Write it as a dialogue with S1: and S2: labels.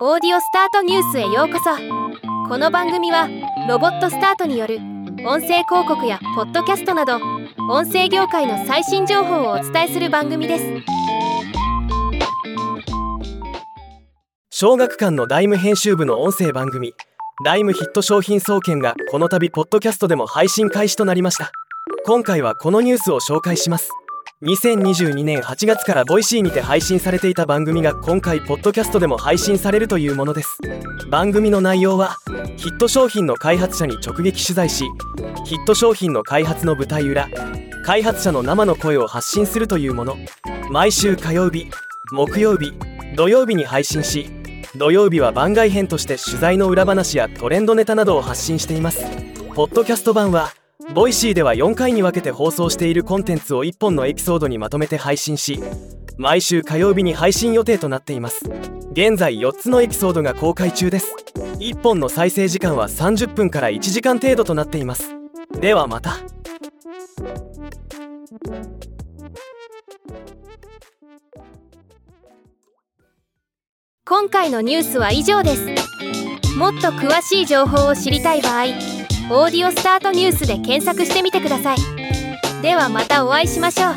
S1: オーディオスタートニュースへようこそ。この番組はロボットスタートによる音声広告やポッドキャストなど音声業界の最新情報をお伝えする番組です。
S2: 小学館の DIME 編集部の音声番組 DIME ヒット商品総研がこの度ポッドキャストでも配信開始となりました。今回はこのニュースを紹介します。2022年8月から Voicy にて配信されていた番組が今回ポッドキャストでも配信されるというものです。番組の内容はヒット商品の開発者に直撃取材しヒット商品の開発の舞台裏開発者の生の声を発信するというもの。毎週火曜日木曜日土曜日に配信し土曜日は番外編として取材の裏話やトレンドネタなどを発信しています。ポッドキャスト版は Voicy では4回に分けて放送しているコンテンツを1本のエピソードにまとめて配信し毎週火曜日に配信予定となっています。現在4つのエピソードが公開中です。1本の再生時間は30分から1時間程度となっています。ではまた。
S1: 今回のニュースは以上です。もっと詳しい情報を知りたい場合「オーディオスタートニュース」で検索してみてください。ではまたお会いしましょう。